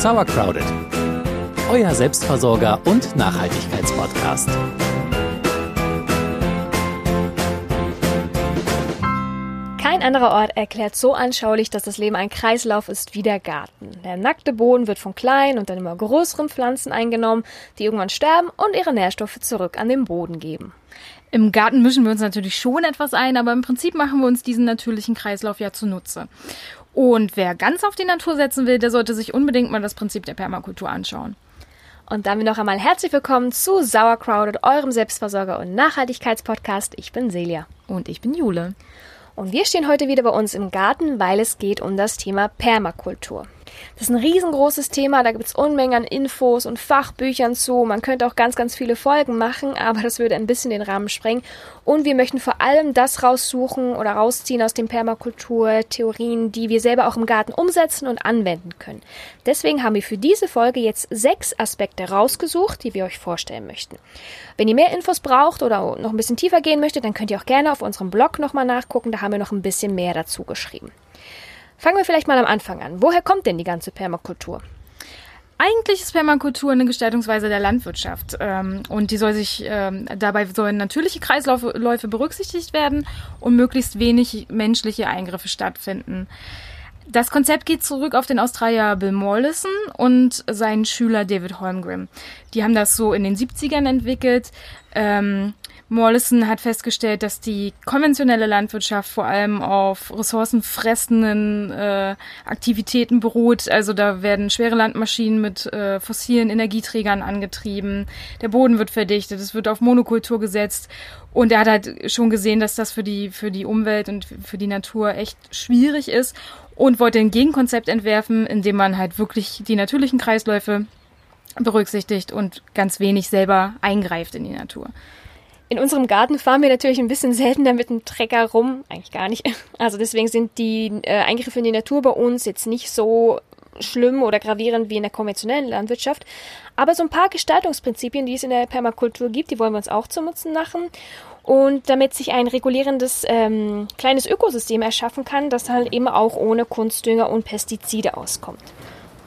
Sauercrowded, euer Selbstversorger und Nachhaltigkeitspodcast. Kein anderer Ort erklärt so anschaulich, dass das Leben ein Kreislauf ist wie der Garten. Der nackte Boden wird von kleinen und dann immer größeren Pflanzen eingenommen, die irgendwann sterben und ihre Nährstoffe zurück an den Boden geben. Im Garten mischen wir uns natürlich schon etwas ein, aber im Prinzip machen wir uns diesen natürlichen Kreislauf ja zunutze. Und wer ganz auf die Natur setzen will, der sollte sich unbedingt mal das Prinzip der Permakultur anschauen. Und damit noch einmal herzlich willkommen zu Sauercrowded, eurem Selbstversorger und Nachhaltigkeitspodcast. Ich bin Celia. Und ich bin Jule. Und wir stehen heute wieder bei uns im Garten, weil es geht um das Thema Permakultur. Das ist ein riesengroßes Thema, da gibt es Unmengen an Infos und Fachbüchern zu. Man könnte auch ganz, ganz viele Folgen machen, aber das würde ein bisschen den Rahmen sprengen. Und wir möchten vor allem das raussuchen oder rausziehen aus den Permakultur-Theorien, die wir selber auch im Garten umsetzen und anwenden können. Deswegen haben wir für diese Folge jetzt sechs Aspekte rausgesucht, die wir euch vorstellen möchten. Wenn ihr mehr Infos braucht oder noch ein bisschen tiefer gehen möchtet, dann könnt ihr auch gerne auf unserem Blog nochmal nachgucken, da haben wir noch ein bisschen mehr dazu geschrieben. Fangen wir vielleicht mal am Anfang an. Woher kommt denn die ganze Permakultur? Eigentlich ist Permakultur eine Gestaltungsweise der Landwirtschaft ähm, und die soll sich ähm, dabei sollen natürliche Kreisläufe berücksichtigt werden und möglichst wenig menschliche Eingriffe stattfinden. Das Konzept geht zurück auf den Australier Bill Mollison und seinen Schüler David Holmgren. Die haben das so in den 70ern entwickelt. Ähm, Mollison hat festgestellt, dass die konventionelle Landwirtschaft vor allem auf ressourcenfressenden äh, Aktivitäten beruht. Also da werden schwere Landmaschinen mit äh, fossilen Energieträgern angetrieben. Der Boden wird verdichtet, es wird auf Monokultur gesetzt. Und er hat halt schon gesehen, dass das für die, für die Umwelt und für die Natur echt schwierig ist und wollte ein Gegenkonzept entwerfen, in dem man halt wirklich die natürlichen Kreisläufe berücksichtigt und ganz wenig selber eingreift in die Natur. In unserem Garten fahren wir natürlich ein bisschen seltener mit dem Trecker rum, eigentlich gar nicht. Also deswegen sind die äh, Eingriffe in die Natur bei uns jetzt nicht so schlimm oder gravierend wie in der konventionellen Landwirtschaft. Aber so ein paar Gestaltungsprinzipien, die es in der Permakultur gibt, die wollen wir uns auch zu Nutzen machen. Und damit sich ein regulierendes ähm, kleines Ökosystem erschaffen kann, das halt eben auch ohne Kunstdünger und Pestizide auskommt.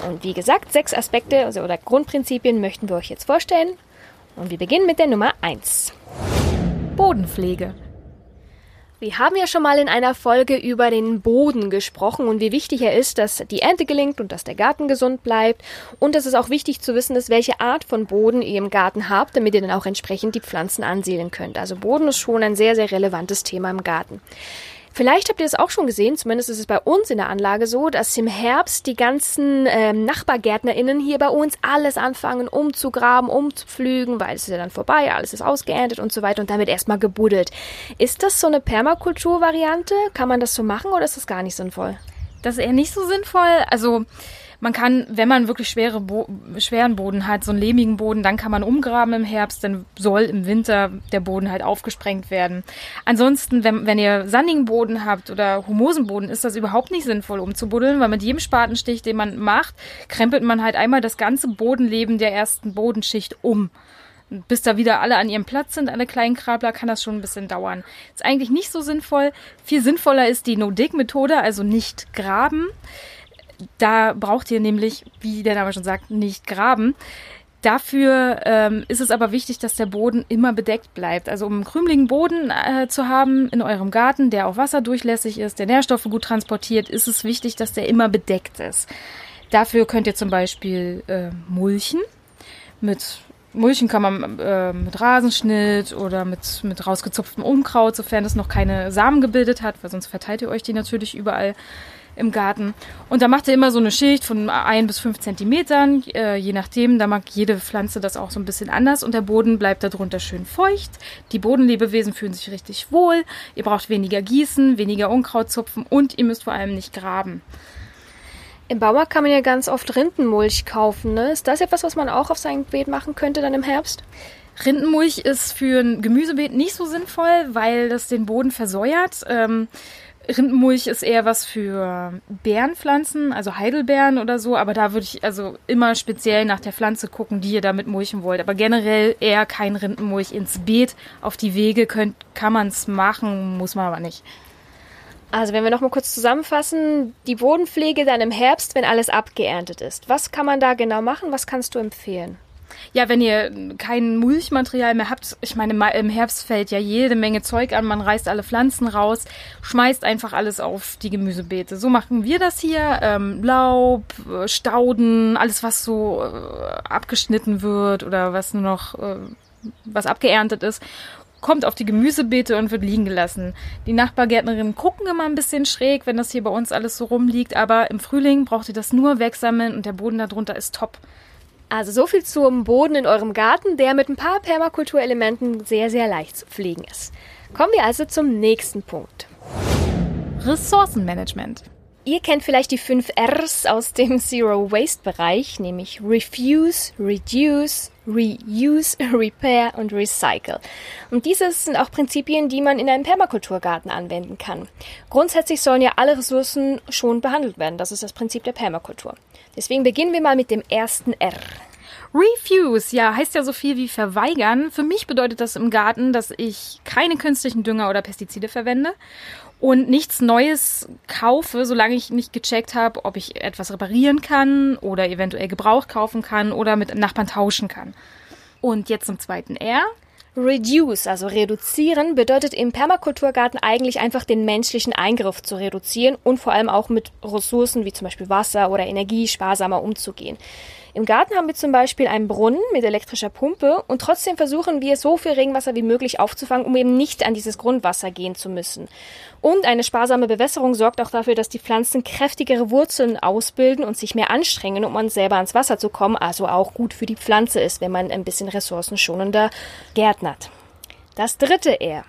Und wie gesagt, sechs Aspekte also, oder Grundprinzipien möchten wir euch jetzt vorstellen. Und wir beginnen mit der Nummer 1. Bodenpflege. Wir haben ja schon mal in einer Folge über den Boden gesprochen und wie wichtig er ist, dass die Ernte gelingt und dass der Garten gesund bleibt. Und es ist auch wichtig zu wissen, dass welche Art von Boden ihr im Garten habt, damit ihr dann auch entsprechend die Pflanzen ansiedeln könnt. Also Boden ist schon ein sehr, sehr relevantes Thema im Garten. Vielleicht habt ihr es auch schon gesehen, zumindest ist es bei uns in der Anlage so, dass im Herbst die ganzen ähm, NachbargärtnerInnen hier bei uns alles anfangen umzugraben, umzupflügen, weil es ist ja dann vorbei, alles ist ausgeerntet und so weiter und damit erstmal gebuddelt. Ist das so eine Permakultur-Variante? Kann man das so machen oder ist das gar nicht sinnvoll? Das ist eher nicht so sinnvoll. Also man kann, wenn man wirklich schwere Bo schweren Boden hat, so einen lehmigen Boden, dann kann man umgraben im Herbst, dann soll im Winter der Boden halt aufgesprengt werden. Ansonsten, wenn, wenn ihr sandigen Boden habt oder humosen Boden, ist das überhaupt nicht sinnvoll umzubuddeln, weil mit jedem Spatenstich, den man macht, krempelt man halt einmal das ganze Bodenleben der ersten Bodenschicht um bis da wieder alle an ihrem Platz sind, alle kleinen Krabler, kann das schon ein bisschen dauern. Ist eigentlich nicht so sinnvoll. Viel sinnvoller ist die No-Dig-Methode, also nicht graben. Da braucht ihr nämlich, wie der Name schon sagt, nicht graben. Dafür ähm, ist es aber wichtig, dass der Boden immer bedeckt bleibt. Also um einen krümeligen Boden äh, zu haben in eurem Garten, der auch wasserdurchlässig ist, der Nährstoffe gut transportiert, ist es wichtig, dass der immer bedeckt ist. Dafür könnt ihr zum Beispiel äh, mulchen. Mit Mulchen kann man äh, mit Rasenschnitt oder mit, mit rausgezupftem Unkraut, sofern es noch keine Samen gebildet hat, weil sonst verteilt ihr euch die natürlich überall im Garten. Und da macht er immer so eine Schicht von ein bis fünf Zentimetern, äh, je nachdem. Da mag jede Pflanze das auch so ein bisschen anders und der Boden bleibt darunter schön feucht. Die Bodenlebewesen fühlen sich richtig wohl. Ihr braucht weniger Gießen, weniger Unkraut zupfen und ihr müsst vor allem nicht graben. Im Baumarkt kann man ja ganz oft Rindenmulch kaufen. Ne? Ist das etwas, was man auch auf sein Beet machen könnte dann im Herbst? Rindenmulch ist für ein Gemüsebeet nicht so sinnvoll, weil das den Boden versäuert. Ähm, Rindenmulch ist eher was für Beerenpflanzen, also Heidelbeeren oder so, aber da würde ich also immer speziell nach der Pflanze gucken, die ihr damit mulchen wollt. Aber generell eher kein Rindenmulch ins Beet. Auf die Wege könnt, kann man es machen, muss man aber nicht. Also wenn wir nochmal kurz zusammenfassen, die Bodenpflege dann im Herbst, wenn alles abgeerntet ist. Was kann man da genau machen? Was kannst du empfehlen? Ja, wenn ihr kein Mulchmaterial mehr habt, ich meine, im Herbst fällt ja jede Menge Zeug an, man reißt alle Pflanzen raus, schmeißt einfach alles auf die Gemüsebeete. So machen wir das hier. Ähm, Laub, äh, Stauden, alles, was so äh, abgeschnitten wird oder was nur noch, äh, was abgeerntet ist kommt auf die Gemüsebeete und wird liegen gelassen. Die Nachbargärtnerinnen gucken immer ein bisschen schräg, wenn das hier bei uns alles so rumliegt, aber im Frühling braucht ihr das nur wegsammeln und der Boden darunter ist top. Also so viel zum Boden in eurem Garten, der mit ein paar Permakulturelementen sehr, sehr leicht zu pflegen ist. Kommen wir also zum nächsten Punkt. Ressourcenmanagement. Ihr kennt vielleicht die fünf Rs aus dem Zero Waste Bereich, nämlich Refuse, Reduce, Reuse, Repair und Recycle. Und dieses sind auch Prinzipien, die man in einem Permakulturgarten anwenden kann. Grundsätzlich sollen ja alle Ressourcen schon behandelt werden. Das ist das Prinzip der Permakultur. Deswegen beginnen wir mal mit dem ersten R. Refuse, ja, heißt ja so viel wie verweigern. Für mich bedeutet das im Garten, dass ich keine künstlichen Dünger oder Pestizide verwende und nichts Neues kaufe, solange ich nicht gecheckt habe, ob ich etwas reparieren kann oder eventuell Gebrauch kaufen kann oder mit Nachbarn tauschen kann. Und jetzt zum zweiten R. Reduce, also reduzieren, bedeutet im Permakulturgarten eigentlich einfach den menschlichen Eingriff zu reduzieren und vor allem auch mit Ressourcen wie zum Beispiel Wasser oder Energie sparsamer umzugehen. Im Garten haben wir zum Beispiel einen Brunnen mit elektrischer Pumpe und trotzdem versuchen wir so viel Regenwasser wie möglich aufzufangen, um eben nicht an dieses Grundwasser gehen zu müssen. Und eine sparsame Bewässerung sorgt auch dafür, dass die Pflanzen kräftigere Wurzeln ausbilden und sich mehr anstrengen, um an selber ans Wasser zu kommen, also auch gut für die Pflanze ist, wenn man ein bisschen ressourcenschonender gärtnert. Das dritte R.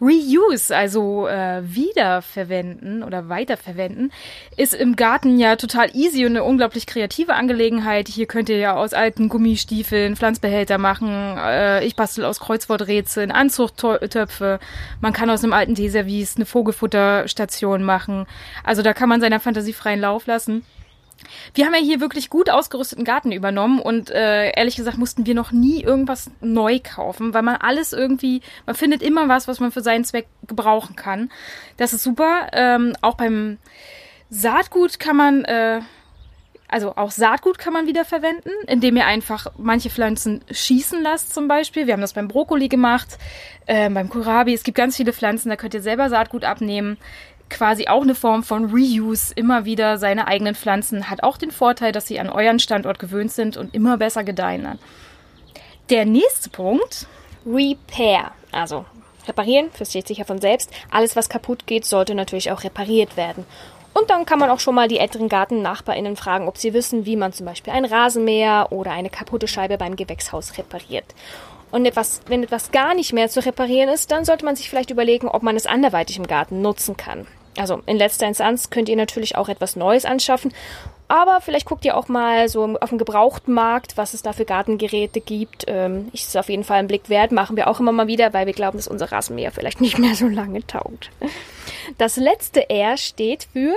Reuse, also äh, wiederverwenden oder weiterverwenden, ist im Garten ja total easy und eine unglaublich kreative Angelegenheit. Hier könnt ihr ja aus alten Gummistiefeln Pflanzbehälter machen. Äh, ich bastel aus Kreuzworträtseln Anzuchttöpfe. Man kann aus einem alten Teeservice eine Vogelfutterstation machen. Also da kann man seiner Fantasie freien Lauf lassen. Wir haben ja hier wirklich gut ausgerüsteten Garten übernommen und äh, ehrlich gesagt mussten wir noch nie irgendwas neu kaufen, weil man alles irgendwie, man findet immer was, was man für seinen Zweck gebrauchen kann. Das ist super. Ähm, auch beim Saatgut kann man, äh, also auch Saatgut kann man wieder verwenden, indem ihr einfach manche Pflanzen schießen lasst zum Beispiel. Wir haben das beim Brokkoli gemacht, äh, beim Kohlrabi. Es gibt ganz viele Pflanzen, da könnt ihr selber Saatgut abnehmen quasi auch eine Form von Reuse, immer wieder seine eigenen Pflanzen, hat auch den Vorteil, dass sie an euren Standort gewöhnt sind und immer besser gedeihen. Der nächste Punkt. Repair, also reparieren, versteht sich ja von selbst. Alles, was kaputt geht, sollte natürlich auch repariert werden. Und dann kann man auch schon mal die älteren GartennachbarInnen fragen, ob sie wissen, wie man zum Beispiel ein Rasenmäher oder eine kaputte Scheibe beim Gewächshaus repariert. Und etwas, wenn etwas gar nicht mehr zu reparieren ist, dann sollte man sich vielleicht überlegen, ob man es anderweitig im Garten nutzen kann. Also in letzter Instanz könnt ihr natürlich auch etwas Neues anschaffen, aber vielleicht guckt ihr auch mal so auf dem Gebrauchtmarkt, was es da für Gartengeräte gibt. Ähm, ist auf jeden Fall einen Blick wert, machen wir auch immer mal wieder, weil wir glauben, dass unser Rasenmäher vielleicht nicht mehr so lange taugt. Das letzte R steht für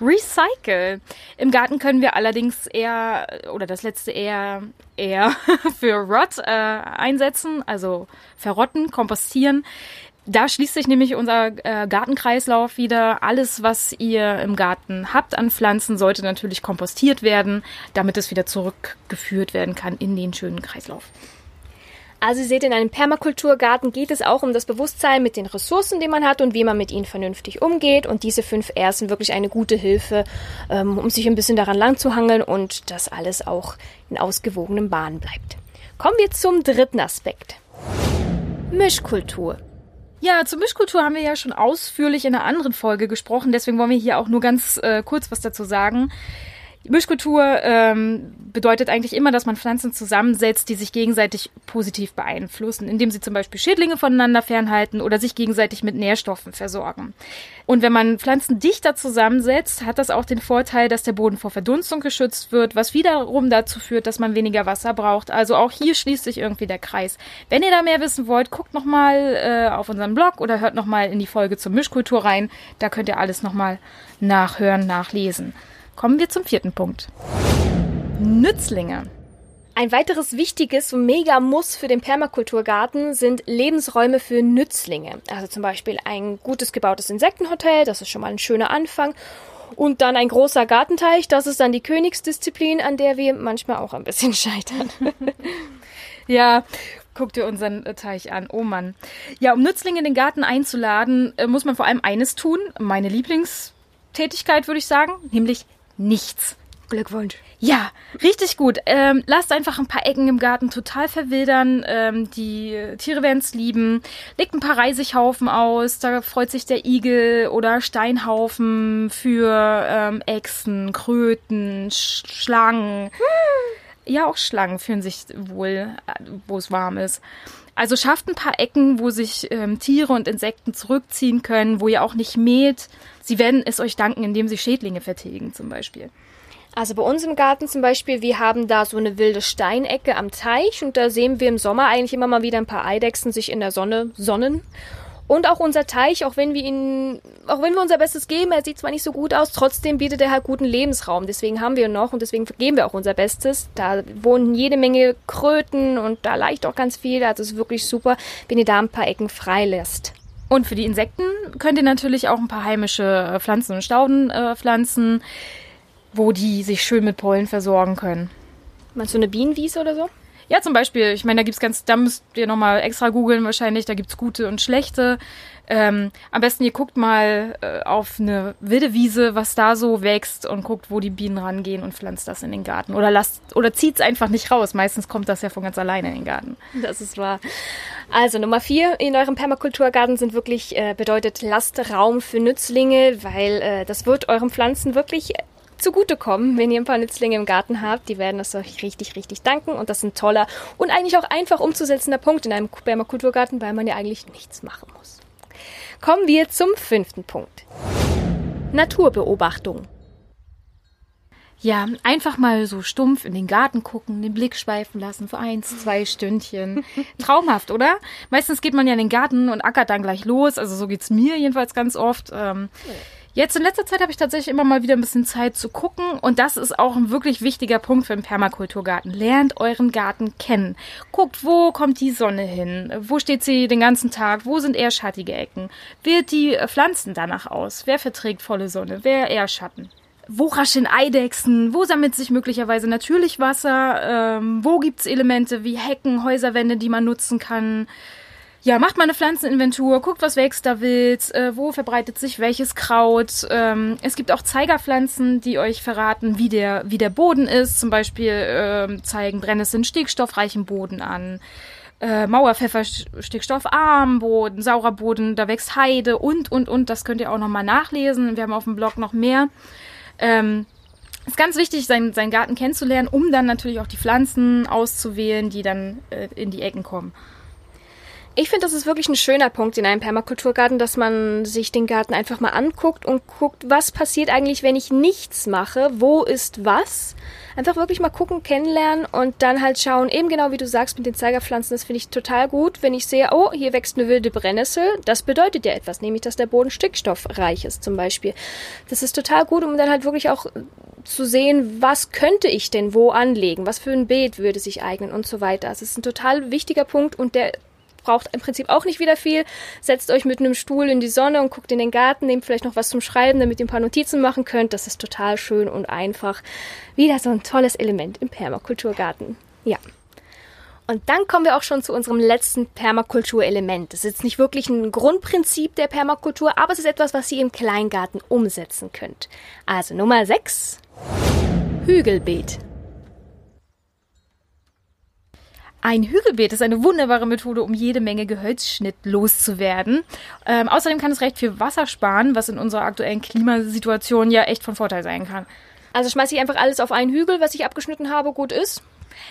Recycle. Im Garten können wir allerdings eher, oder das letzte eher, eher für Rot äh, einsetzen, also verrotten, kompostieren. Da schließt sich nämlich unser äh, Gartenkreislauf wieder. Alles, was ihr im Garten habt an Pflanzen, sollte natürlich kompostiert werden, damit es wieder zurückgeführt werden kann in den schönen Kreislauf. Also ihr seht, in einem Permakulturgarten geht es auch um das Bewusstsein mit den Ressourcen, die man hat und wie man mit ihnen vernünftig umgeht. Und diese fünf R sind wirklich eine gute Hilfe, ähm, um sich ein bisschen daran lang zu hangeln und dass alles auch in ausgewogenen Bahnen bleibt. Kommen wir zum dritten Aspekt. Mischkultur. Ja, zur Mischkultur haben wir ja schon ausführlich in einer anderen Folge gesprochen, deswegen wollen wir hier auch nur ganz äh, kurz was dazu sagen. Mischkultur ähm, bedeutet eigentlich immer, dass man Pflanzen zusammensetzt, die sich gegenseitig positiv beeinflussen, indem sie zum Beispiel Schädlinge voneinander fernhalten oder sich gegenseitig mit Nährstoffen versorgen. Und wenn man Pflanzen dichter zusammensetzt, hat das auch den Vorteil, dass der Boden vor Verdunstung geschützt wird, was wiederum dazu führt, dass man weniger Wasser braucht. Also auch hier schließt sich irgendwie der Kreis. Wenn ihr da mehr wissen wollt, guckt nochmal äh, auf unseren Blog oder hört nochmal in die Folge zur Mischkultur rein. Da könnt ihr alles nochmal nachhören, nachlesen. Kommen wir zum vierten Punkt. Nützlinge. Ein weiteres wichtiges und mega Muss für den Permakulturgarten sind Lebensräume für Nützlinge. Also zum Beispiel ein gutes gebautes Insektenhotel, das ist schon mal ein schöner Anfang. Und dann ein großer Gartenteich, das ist dann die Königsdisziplin, an der wir manchmal auch ein bisschen scheitern. ja, guck dir unseren Teich an. Oh Mann. Ja, um Nützlinge in den Garten einzuladen, äh, muss man vor allem eines tun. Meine Lieblingstätigkeit, würde ich sagen, nämlich nichts. Glückwunsch. Ja, richtig gut. Ähm, lasst einfach ein paar Ecken im Garten total verwildern. Ähm, die Tiere werden es lieben. Legt ein paar Reisighaufen aus. Da freut sich der Igel oder Steinhaufen für ähm, Echsen, Kröten, Sch Schlangen. Ja, auch Schlangen fühlen sich wohl, wo es warm ist. Also schafft ein paar Ecken, wo sich ähm, Tiere und Insekten zurückziehen können, wo ihr auch nicht mäht. Sie werden es euch danken, indem sie Schädlinge vertilgen zum Beispiel. Also bei uns im Garten zum Beispiel, wir haben da so eine wilde Steinecke am Teich und da sehen wir im Sommer eigentlich immer mal wieder ein paar Eidechsen sich in der Sonne sonnen. Und auch unser Teich, auch wenn wir ihn, auch wenn wir unser Bestes geben, er sieht zwar nicht so gut aus, trotzdem bietet er halt guten Lebensraum. Deswegen haben wir ihn noch und deswegen geben wir auch unser Bestes. Da wohnen jede Menge Kröten und da leicht auch ganz viel. Also es ist wirklich super, wenn ihr da ein paar Ecken frei lässt. Und für die Insekten könnt ihr natürlich auch ein paar heimische Pflanzen und Stauden äh, pflanzen wo die sich schön mit Pollen versorgen können. Meinst du eine Bienenwiese oder so? Ja, zum Beispiel. Ich meine, da gibt's ganz, da müsst ihr nochmal extra googeln wahrscheinlich. Da gibt's gute und schlechte. Ähm, am besten ihr guckt mal äh, auf eine wilde Wiese, was da so wächst und guckt, wo die Bienen rangehen und pflanzt das in den Garten. Oder lasst, oder zieht's einfach nicht raus. Meistens kommt das ja von ganz alleine in den Garten. Das ist wahr. Also Nummer vier in eurem Permakulturgarten sind wirklich, äh, bedeutet lasst Raum für Nützlinge, weil äh, das wird euren Pflanzen wirklich zugutekommen, wenn ihr ein paar Nützlinge im Garten habt. Die werden es euch richtig, richtig danken. Und das ist ein toller und eigentlich auch einfach umzusetzender Punkt in einem Permakulturgarten, weil man ja eigentlich nichts machen muss. Kommen wir zum fünften Punkt. Naturbeobachtung. Ja, einfach mal so stumpf in den Garten gucken, den Blick schweifen lassen für eins, zwei Stündchen. Traumhaft, oder? Meistens geht man ja in den Garten und ackert dann gleich los. Also so geht's mir jedenfalls ganz oft. Ähm, Jetzt in letzter Zeit habe ich tatsächlich immer mal wieder ein bisschen Zeit zu gucken und das ist auch ein wirklich wichtiger Punkt für einen Permakulturgarten. Lernt euren Garten kennen. Guckt, wo kommt die Sonne hin? Wo steht sie den ganzen Tag? Wo sind eher schattige Ecken? Wählt die Pflanzen danach aus? Wer verträgt volle Sonne? Wer eher Schatten? Wo raschen Eidechsen? Wo sammelt sich möglicherweise natürlich Wasser? Ähm, wo gibt's Elemente wie Hecken, Häuserwände, die man nutzen kann? Ja, macht mal eine Pflanzeninventur, guckt, was wächst da wild, äh, wo verbreitet sich welches Kraut. Ähm, es gibt auch Zeigerpflanzen, die euch verraten, wie der, wie der Boden ist. Zum Beispiel äh, zeigen Brennnesseln stickstoffreichen Boden an. Äh, Mauerpfeffer stickstoffarm Boden, saurer Boden, da wächst Heide und, und, und. Das könnt ihr auch nochmal nachlesen. Wir haben auf dem Blog noch mehr. Ähm, ist ganz wichtig, seinen, seinen Garten kennenzulernen, um dann natürlich auch die Pflanzen auszuwählen, die dann äh, in die Ecken kommen. Ich finde, das ist wirklich ein schöner Punkt in einem Permakulturgarten, dass man sich den Garten einfach mal anguckt und guckt, was passiert eigentlich, wenn ich nichts mache, wo ist was. Einfach wirklich mal gucken, kennenlernen und dann halt schauen, eben genau wie du sagst mit den Zeigerpflanzen, das finde ich total gut, wenn ich sehe, oh, hier wächst eine wilde Brennnessel, das bedeutet ja etwas, nämlich, dass der Boden stickstoffreich ist zum Beispiel. Das ist total gut, um dann halt wirklich auch zu sehen, was könnte ich denn wo anlegen, was für ein Beet würde sich eignen und so weiter. Das ist ein total wichtiger Punkt und der braucht im Prinzip auch nicht wieder viel. Setzt euch mit einem Stuhl in die Sonne und guckt in den Garten, nehmt vielleicht noch was zum Schreiben, damit ihr ein paar Notizen machen könnt. Das ist total schön und einfach. Wieder so ein tolles Element im Permakulturgarten. Ja. Und dann kommen wir auch schon zu unserem letzten Permakulturelement. Das ist jetzt nicht wirklich ein Grundprinzip der Permakultur, aber es ist etwas, was ihr im Kleingarten umsetzen könnt. Also Nummer 6. Hügelbeet. Ein Hügelbeet ist eine wunderbare Methode, um jede Menge Gehölzschnitt loszuwerden. Ähm, außerdem kann es recht viel Wasser sparen, was in unserer aktuellen Klimasituation ja echt von Vorteil sein kann. Also schmeiße ich einfach alles auf einen Hügel, was ich abgeschnitten habe, gut ist?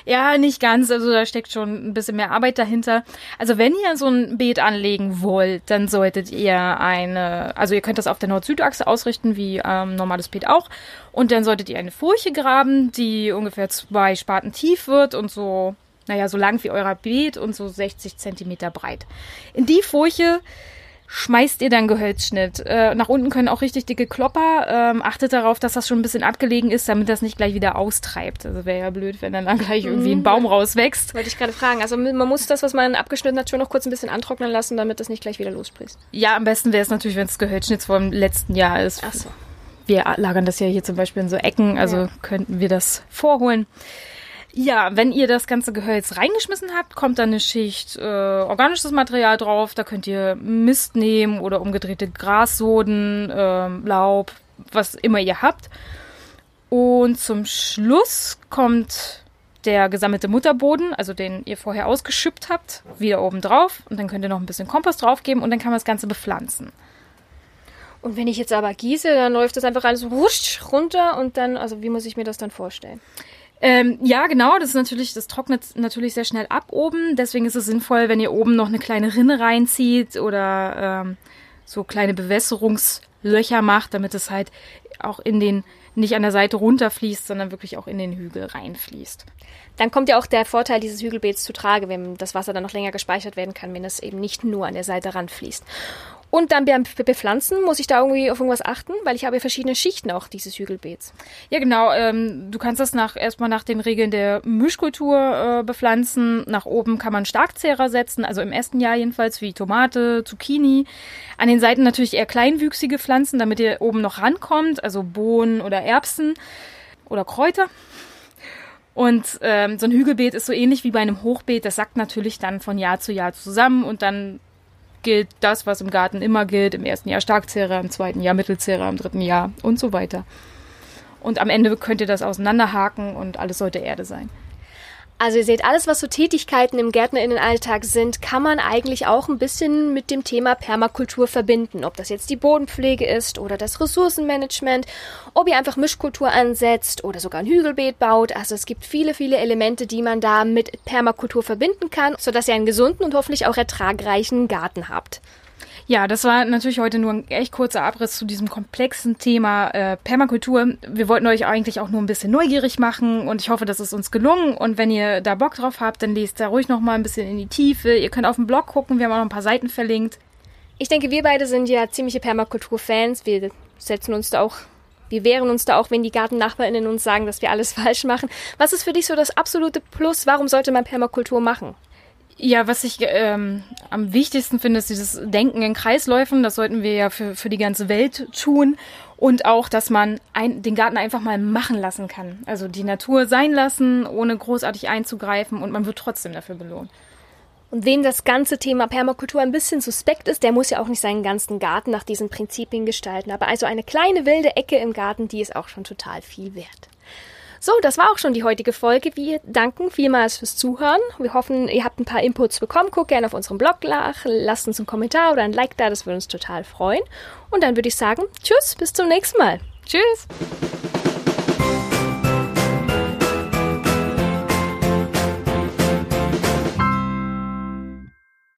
Ja, nicht ganz. Also da steckt schon ein bisschen mehr Arbeit dahinter. Also wenn ihr so ein Beet anlegen wollt, dann solltet ihr eine, also ihr könnt das auf der Nord-Süd-Achse ausrichten, wie ähm, normales Beet auch. Und dann solltet ihr eine Furche graben, die ungefähr zwei Spaten tief wird und so naja, so lang wie euer Beet und so 60 Zentimeter breit. In die Furche schmeißt ihr dann Gehölzschnitt. Äh, nach unten können auch richtig dicke Klopper. Ähm, achtet darauf, dass das schon ein bisschen abgelegen ist, damit das nicht gleich wieder austreibt. Also wäre ja blöd, wenn dann, dann gleich irgendwie ein Baum rauswächst. Wollte ich gerade fragen. Also man muss das, was man abgeschnitten hat, schon noch kurz ein bisschen antrocknen lassen, damit das nicht gleich wieder lossprießt. Ja, am besten wäre es natürlich, wenn es Gehölzschnitt vom letzten Jahr ist. Ach so. Wir lagern das ja hier zum Beispiel in so Ecken, also Ja. könnten wir das vorholen. Ja, wenn ihr das ganze Gehölz reingeschmissen habt, kommt dann eine Schicht äh, organisches Material drauf. Da könnt ihr Mist nehmen oder umgedrehte Grassoden, ähm, Laub, was immer ihr habt. Und zum Schluss kommt der gesammelte Mutterboden, also den ihr vorher ausgeschüppt habt, wieder oben drauf. Und dann könnt ihr noch ein bisschen Kompost draufgeben und dann kann man das Ganze bepflanzen. Und wenn ich jetzt aber gieße, dann läuft das einfach alles wusch runter und dann, also wie muss ich mir das dann vorstellen? Ähm, ja, genau, das ist natürlich, das trocknet natürlich sehr schnell ab oben. Deswegen ist es sinnvoll, wenn ihr oben noch eine kleine Rinne reinzieht oder ähm, so kleine Bewässerungslöcher macht, damit es halt auch in den, nicht an der Seite runterfließt, sondern wirklich auch in den Hügel reinfließt. Dann kommt ja auch der Vorteil dieses Hügelbeets zu Trage, wenn das Wasser dann noch länger gespeichert werden kann, wenn es eben nicht nur an der Seite ranfließt. Und dann beim Be- Bepflanzen muss ich da irgendwie auf irgendwas achten, weil ich habe ja verschiedene Schichten auch dieses Hügelbeets. Ja, genau. Ähm, du kannst das nach, erstmal nach den Regeln der Mischkultur äh, bepflanzen. Nach oben kann man Starkzehrer setzen, also im ersten Jahr jedenfalls wie Tomate, Zucchini. An den Seiten natürlich eher kleinwüchsige Pflanzen, damit ihr oben noch rankommt, also Bohnen oder Erbsen oder Kräuter. Und ähm, so ein Hügelbeet ist so ähnlich wie bei einem Hochbeet. Das sackt natürlich dann von Jahr zu Jahr zusammen und dann gilt das, was im Garten immer gilt. Im ersten Jahr Starkzehrer, im zweiten Jahr Mittelzehrer, im dritten Jahr und so weiter. Und am Ende könnt ihr das auseinanderhaken und alles sollte Erde sein. Also ihr seht, alles, was so Tätigkeiten im Gärtnerinnenalltag sind, kann man eigentlich auch ein bisschen mit dem Thema Permakultur verbinden. Ob das jetzt die Bodenpflege ist oder das Ressourcenmanagement, ob ihr einfach Mischkultur ansetzt oder sogar ein Hügelbeet baut. Also es gibt viele, viele Elemente, die man da mit Permakultur verbinden kann, sodass ihr einen gesunden und hoffentlich auch ertragreichen Garten habt. Ja, das war natürlich heute nur ein echt kurzer Abriss zu diesem komplexen Thema äh, Permakultur. Wir wollten euch eigentlich auch nur ein bisschen neugierig machen und ich hoffe, das ist uns gelungen. Und wenn ihr da Bock drauf habt, dann lest da ruhig noch mal ein bisschen in die Tiefe. Ihr könnt auf dem Blog gucken, wir haben auch noch ein paar Seiten verlinkt. Ich denke, wir beide sind ja ziemliche Permakultur-Fans. Wir setzen uns da auch, wir wehren uns da auch, wenn die GartennachbarInnen uns sagen, dass wir alles falsch machen. Was ist für dich so das absolute Plus? Warum sollte man Permakultur machen? Ja, was ich ähm, am wichtigsten finde, ist dieses Denken in Kreisläufen. Das sollten wir ja für, für die ganze Welt tun. Und auch, dass man ein, den Garten einfach mal machen lassen kann. Also die Natur sein lassen, ohne großartig einzugreifen und man wird trotzdem dafür belohnt. Und wem das ganze Thema Permakultur ein bisschen suspekt ist, der muss ja auch nicht seinen ganzen Garten nach diesen Prinzipien gestalten. Aber also eine kleine wilde Ecke im Garten, die ist auch schon total viel wert. So, das war auch schon die heutige Folge. Wir danken vielmals fürs Zuhören. Wir hoffen, ihr habt ein paar Inputs bekommen. Guckt gerne auf unserem Blog nach, lasst uns einen Kommentar oder ein Like da, das würde uns total freuen. Und dann würde ich sagen, tschüss, bis zum nächsten Mal. Tschüss!